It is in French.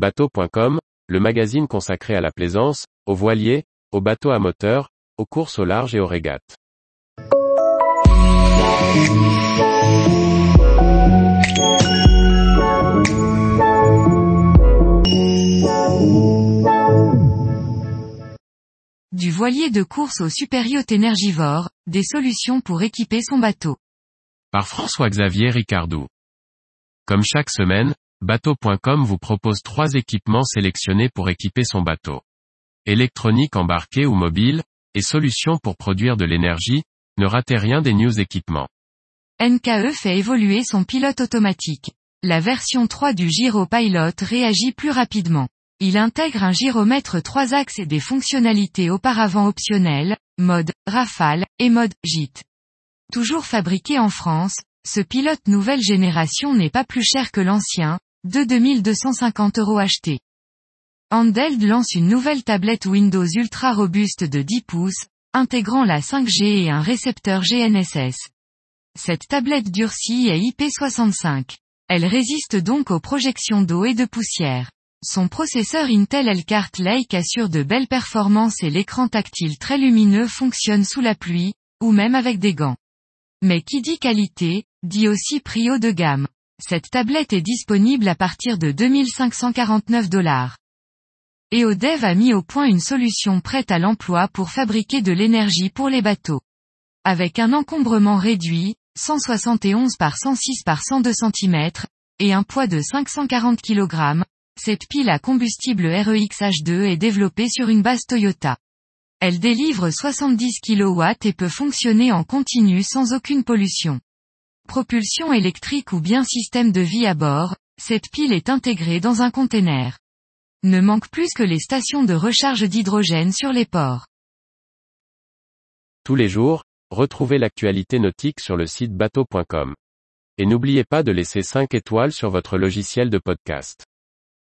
Bateau.com, le magazine consacré à la plaisance, aux voiliers, aux bateaux à moteur, aux courses au large et aux régates. Du voilier de course au supérieur énergivore, des solutions pour équiper son bateau. Par François-Xavier Ricardou. Comme chaque semaine, Bateau.com vous propose trois équipements sélectionnés pour équiper son bateau. Électronique embarquée ou mobile, et solutions pour produire de l'énergie, ne ratez rien des news équipements. NKE fait évoluer son pilote automatique. La version 3 du Giro Pilot réagit plus rapidement. Il intègre un gyromètre 3 axes et des fonctionnalités auparavant optionnelles, mode rafale et mode gîte. Toujours fabriqué en France, ce pilote nouvelle génération n'est pas plus cher que l'ancien, 2250 euros acheté. Handheld lance une nouvelle tablette Windows ultra robuste de 10 pouces, intégrant la 5G et un récepteur GNSS. Cette tablette durcie est IP65. Elle résiste donc aux projections d'eau et de poussière. Son processeur Intel Elcart Lake assure de belles performances et l'écran tactile très lumineux fonctionne sous la pluie, ou même avec des gants. Mais qui dit qualité, dit aussi prix haut de gamme. Cette tablette est disponible à partir de 2549 dollars. EODev a mis au point une solution prête à l'emploi pour fabriquer de l'énergie pour les bateaux. Avec un encombrement réduit, 171 par 106 par 102 cm, et un poids de 540 kg, cette pile à combustible REX H2 est développée sur une base Toyota. Elle délivre 70 kW et peut fonctionner en continu sans aucune pollution. Propulsion électrique ou bien système de vie à bord, cette pile est intégrée dans un container. Ne manque plus que les stations de recharge d'hydrogène sur les ports. Tous les jours, retrouvez l'actualité nautique sur le site bateau.com. Et n'oubliez pas de laisser 5 étoiles sur votre logiciel de podcast.